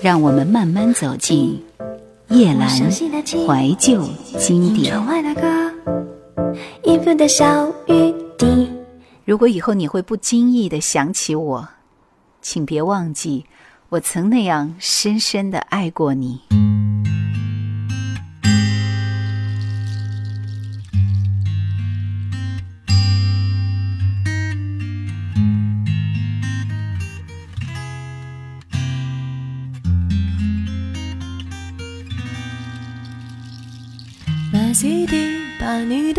让我们慢慢走进夜阑怀旧经典。如果以后你会不经意的想起我，请别忘记，我曾那样深深的爱过你。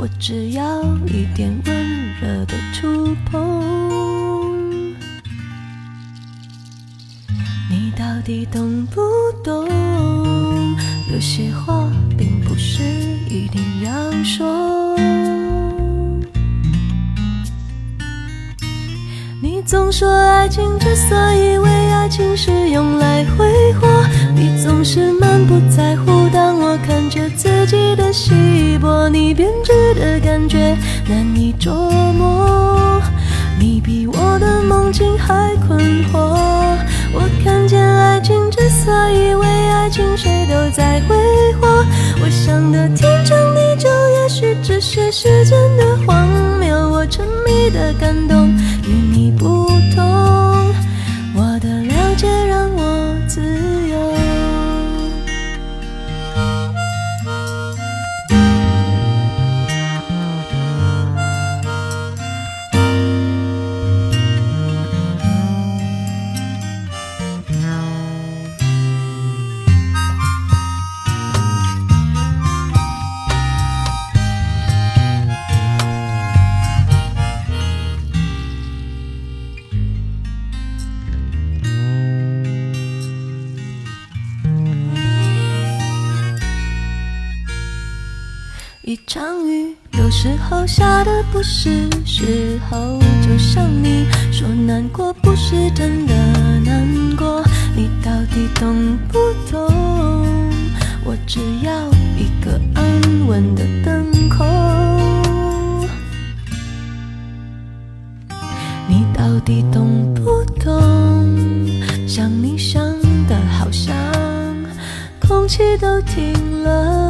我只要一点温热的触碰，你到底懂不懂？有些话并不是一定要说。你总说爱情之所以为爱情是用来难以捉摸。你比我的梦境还困惑。我看见爱情之所以为爱情，谁都在挥霍。我想的天长地久，也许只是时间的荒谬。我沉迷的感动是时候。就像你说难过不是真的难过，你到底懂不懂？我只要一个安稳的等候。你到底懂不懂？想你想的好像空气都停了。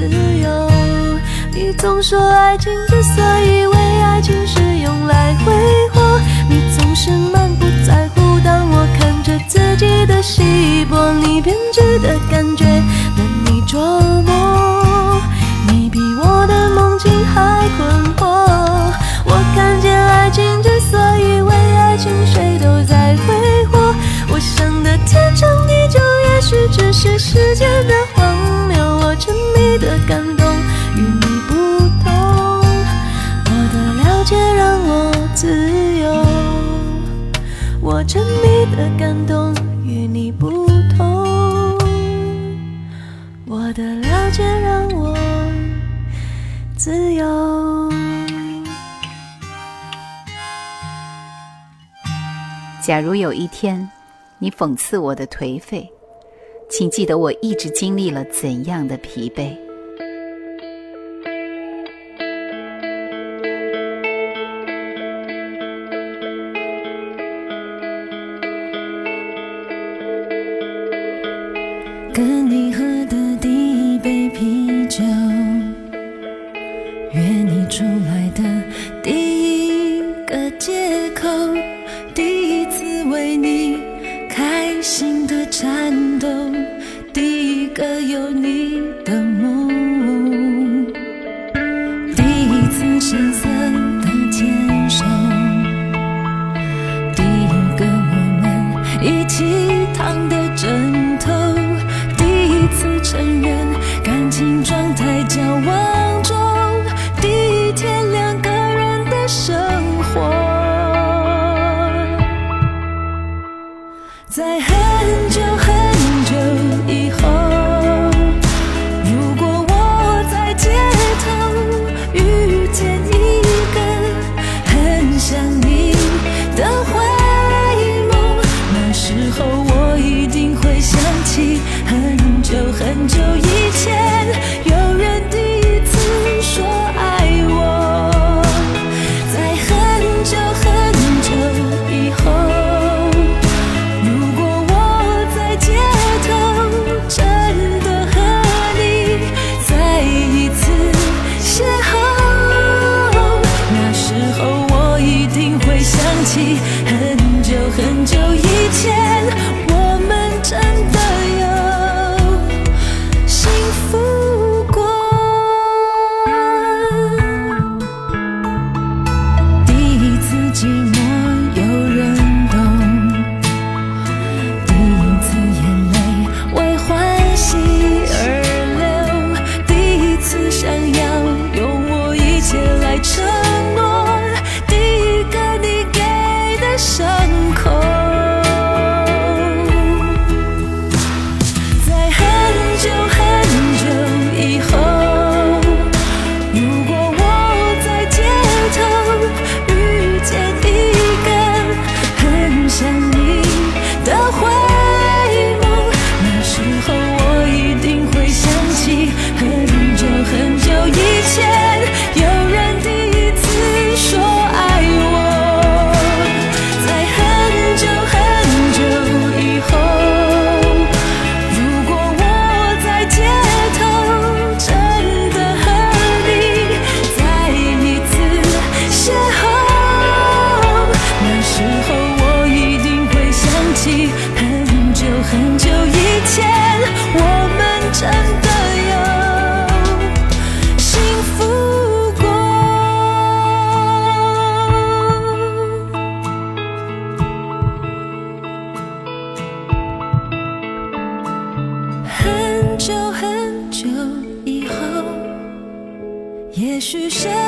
自由。你总说爱情之所以为爱情是用来挥霍，你总是满不在乎。当我看着自己的稀薄，你编织的感觉难以捉摸。你比我的梦境还困惑。我看见爱情沉迷的感动与你不同，我的了解让我自由。假如有一天。你讽刺我的颓废，请记得我一直经历了怎样的疲惫。开心的颤抖第一个有你的梦。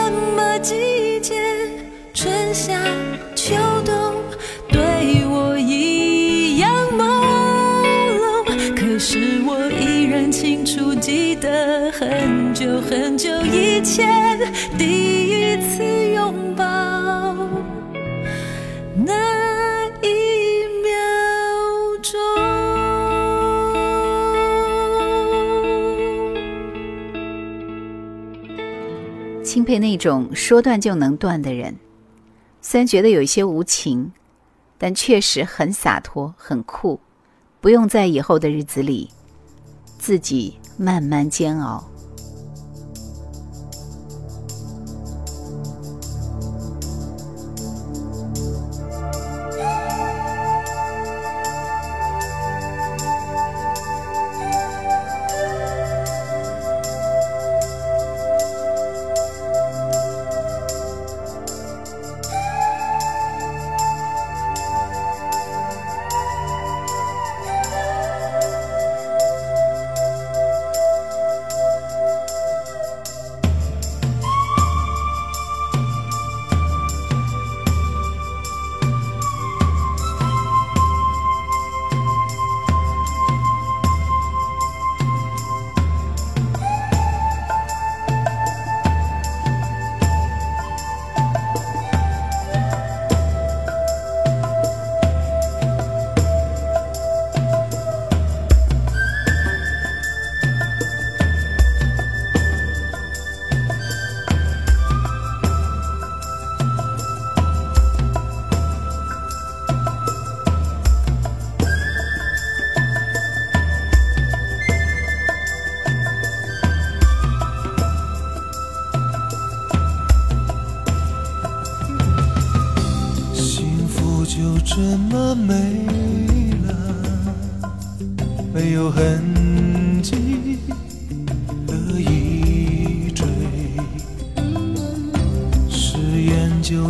什么季节春夏秋冬对我一样朦胧。可是我依然清楚记得很久很久以前第一次钦佩那种说断就能断的人。虽然觉得有一些无情但确实很洒脱很酷不用在以后的日子里自己慢慢煎熬。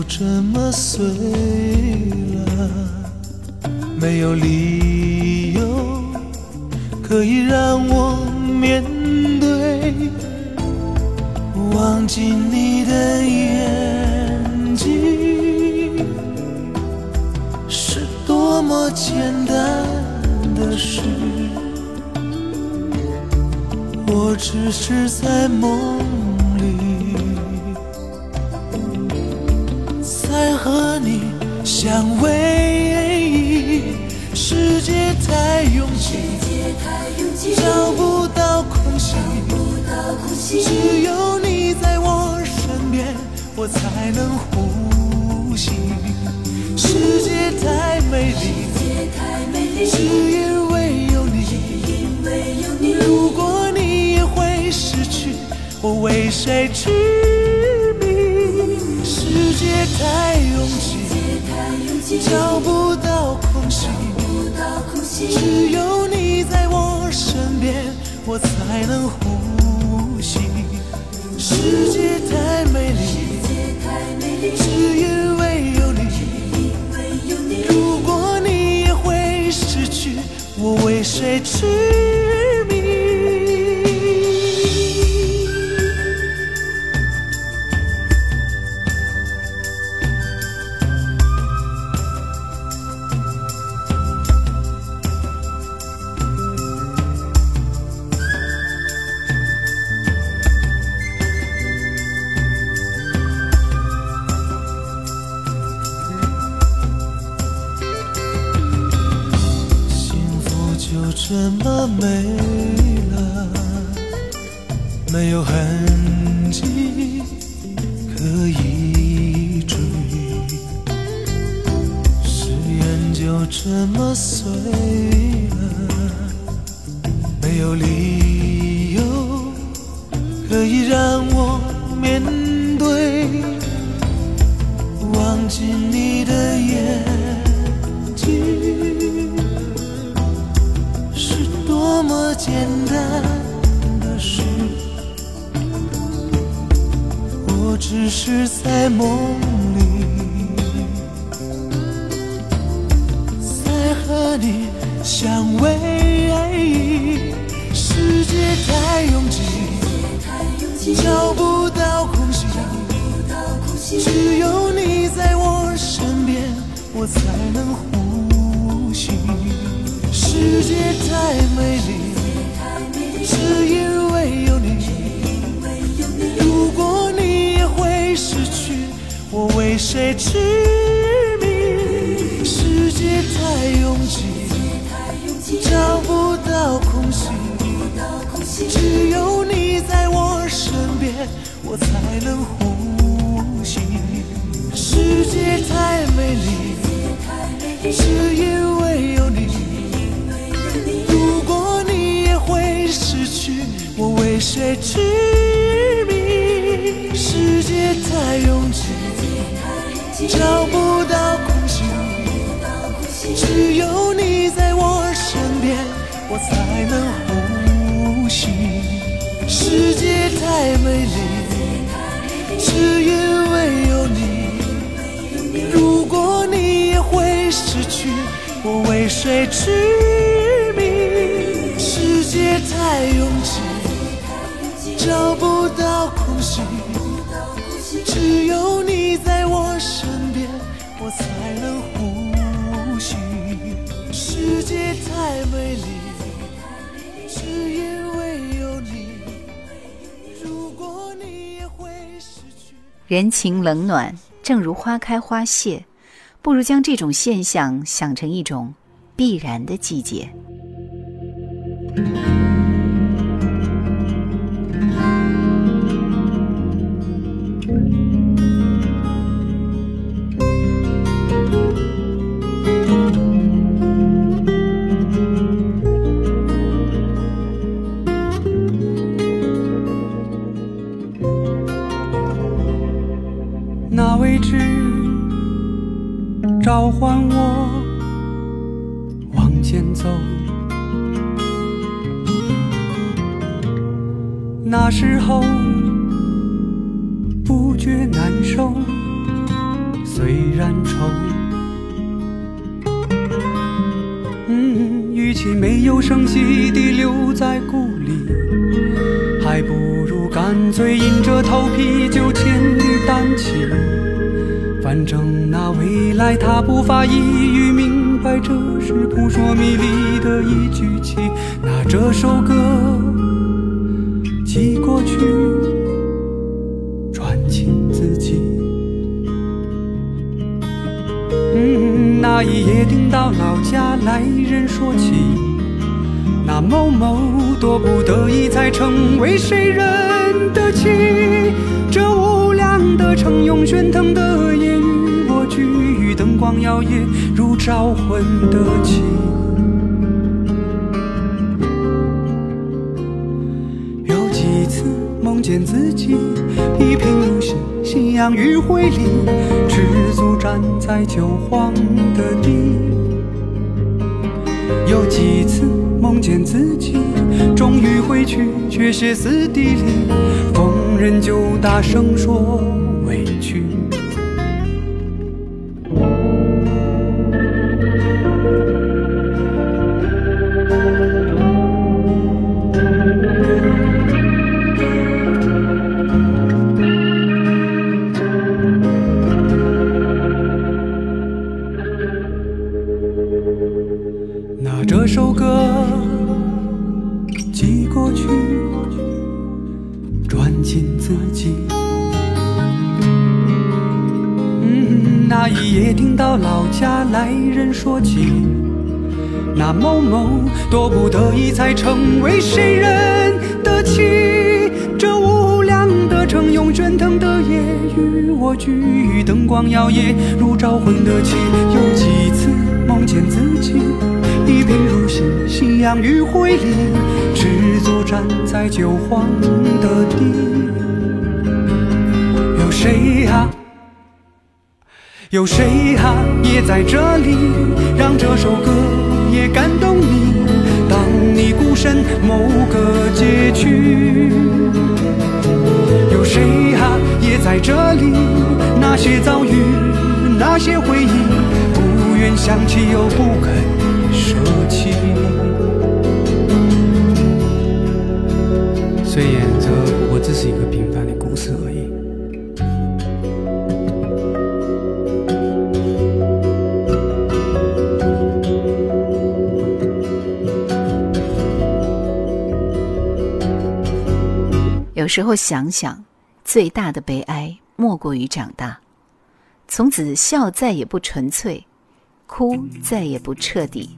这么碎了没有理由可以让我面对忘记你的眼睛是多么简单的事。我只是在梦相偎。世界太拥挤，找不到空隙，只有你在我身边，我才能呼吸。世界太美丽，只因为有你。如果你也会失去，我为谁痴迷？世界太拥挤，找不到空隙，只有你在我身边，我才能呼吸。世界太美丽，只因为有你。如果你也会失去，我为谁痴怎么碎了，没有理由可以让我面对，忘记你的眼睛。是多么简单的事，我只是在梦和你相偎。世界太拥挤，找不到空隙，只有你在我身边，我才能呼吸。世界太美丽，只因为有你。如果你也会失去，我为谁痴？太拥挤，找不到空隙，只有你在我身边，我才能呼吸。世界太美丽，只因为有你。如果你也会失去，我为谁痴迷？世界太拥挤，找不只有你在我身边，我才能呼吸。世界太美丽，只因为有你。如果你也会失去，我为谁痴迷？世界太拥挤，找不到空隙，只有你在我身边，我才能太美丽，只因为有你。如果你也会失去。人情冷暖，正如花开花谢，不如将这种现象想成一种必然的季节。召唤我往前走。那时候不觉难受，虽然愁。嗯，与其没有声息地留在故里，还不如干脆硬着头皮就千里单骑。反正那未来他不发一语明白，这是扑朔迷离的一句情。那这首歌寄过去，传情自己。嗯，那一夜听到老家来人说起，那某某多不得已才成为谁人的妻。这无量的城，用喧腾的夜，光摇曳如招魂的旗。有几次梦见自己一贫如洗，夕阳余晖里，赤足站在旧荒的地。有几次梦见自己终于回去，却歇斯底里，逢人就大声说说起，那某某多不得已才成为谁人的妻。这无量的城，用喧腾的夜与我聚，灯光摇曳如招魂的旗。有几次梦见自己。一贫如洗，夕阳余晖里，赤足站在旧黄的地。有谁啊？有谁啊？也在这里，让这首歌也感动你。当你孤身某个街区，有谁啊？也在这里，那些遭遇，那些回忆，不愿想起又不肯。舍弃。虽然这我只是一个平有时候想想，最大的悲哀莫过于长大，从此笑再也不纯粹，哭再也不彻底。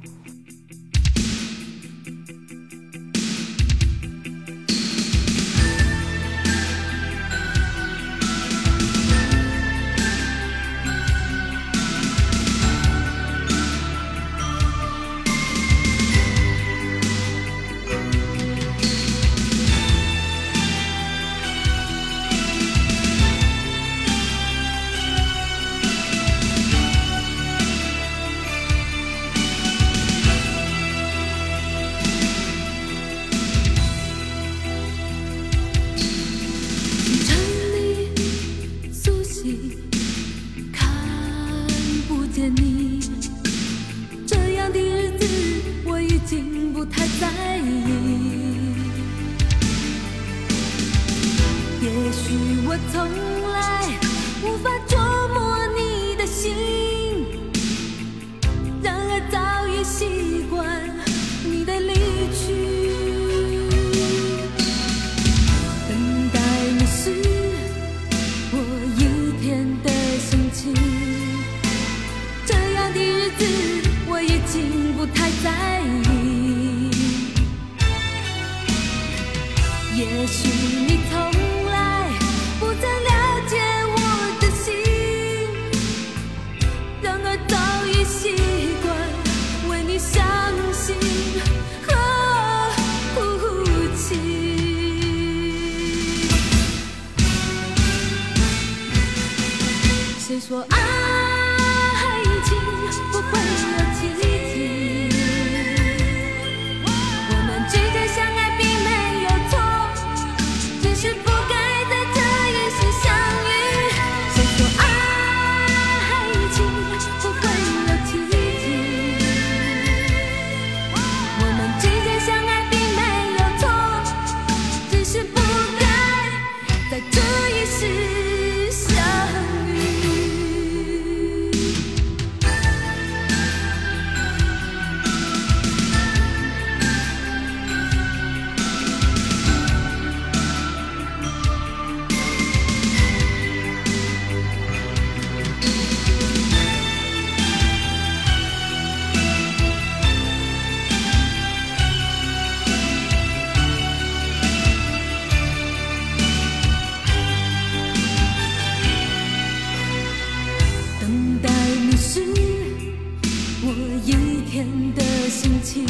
我一天的心情。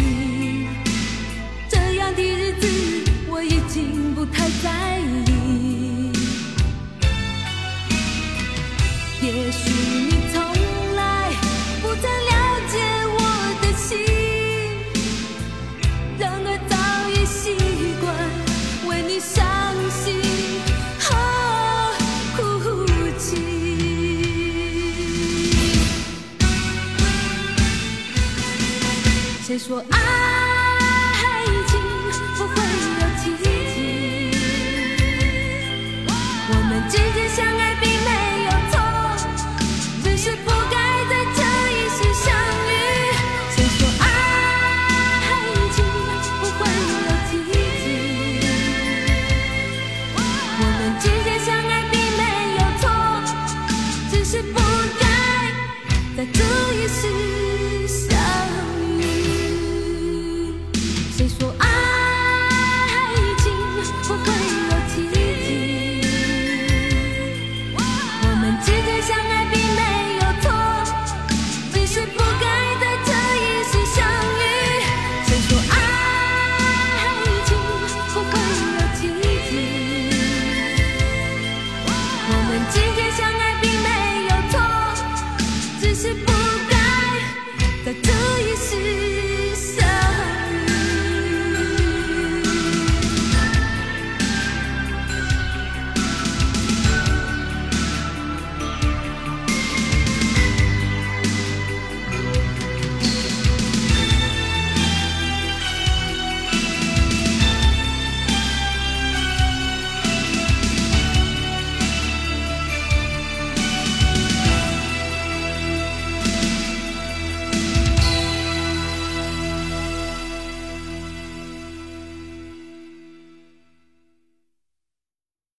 这样的日子我已经不太在说爱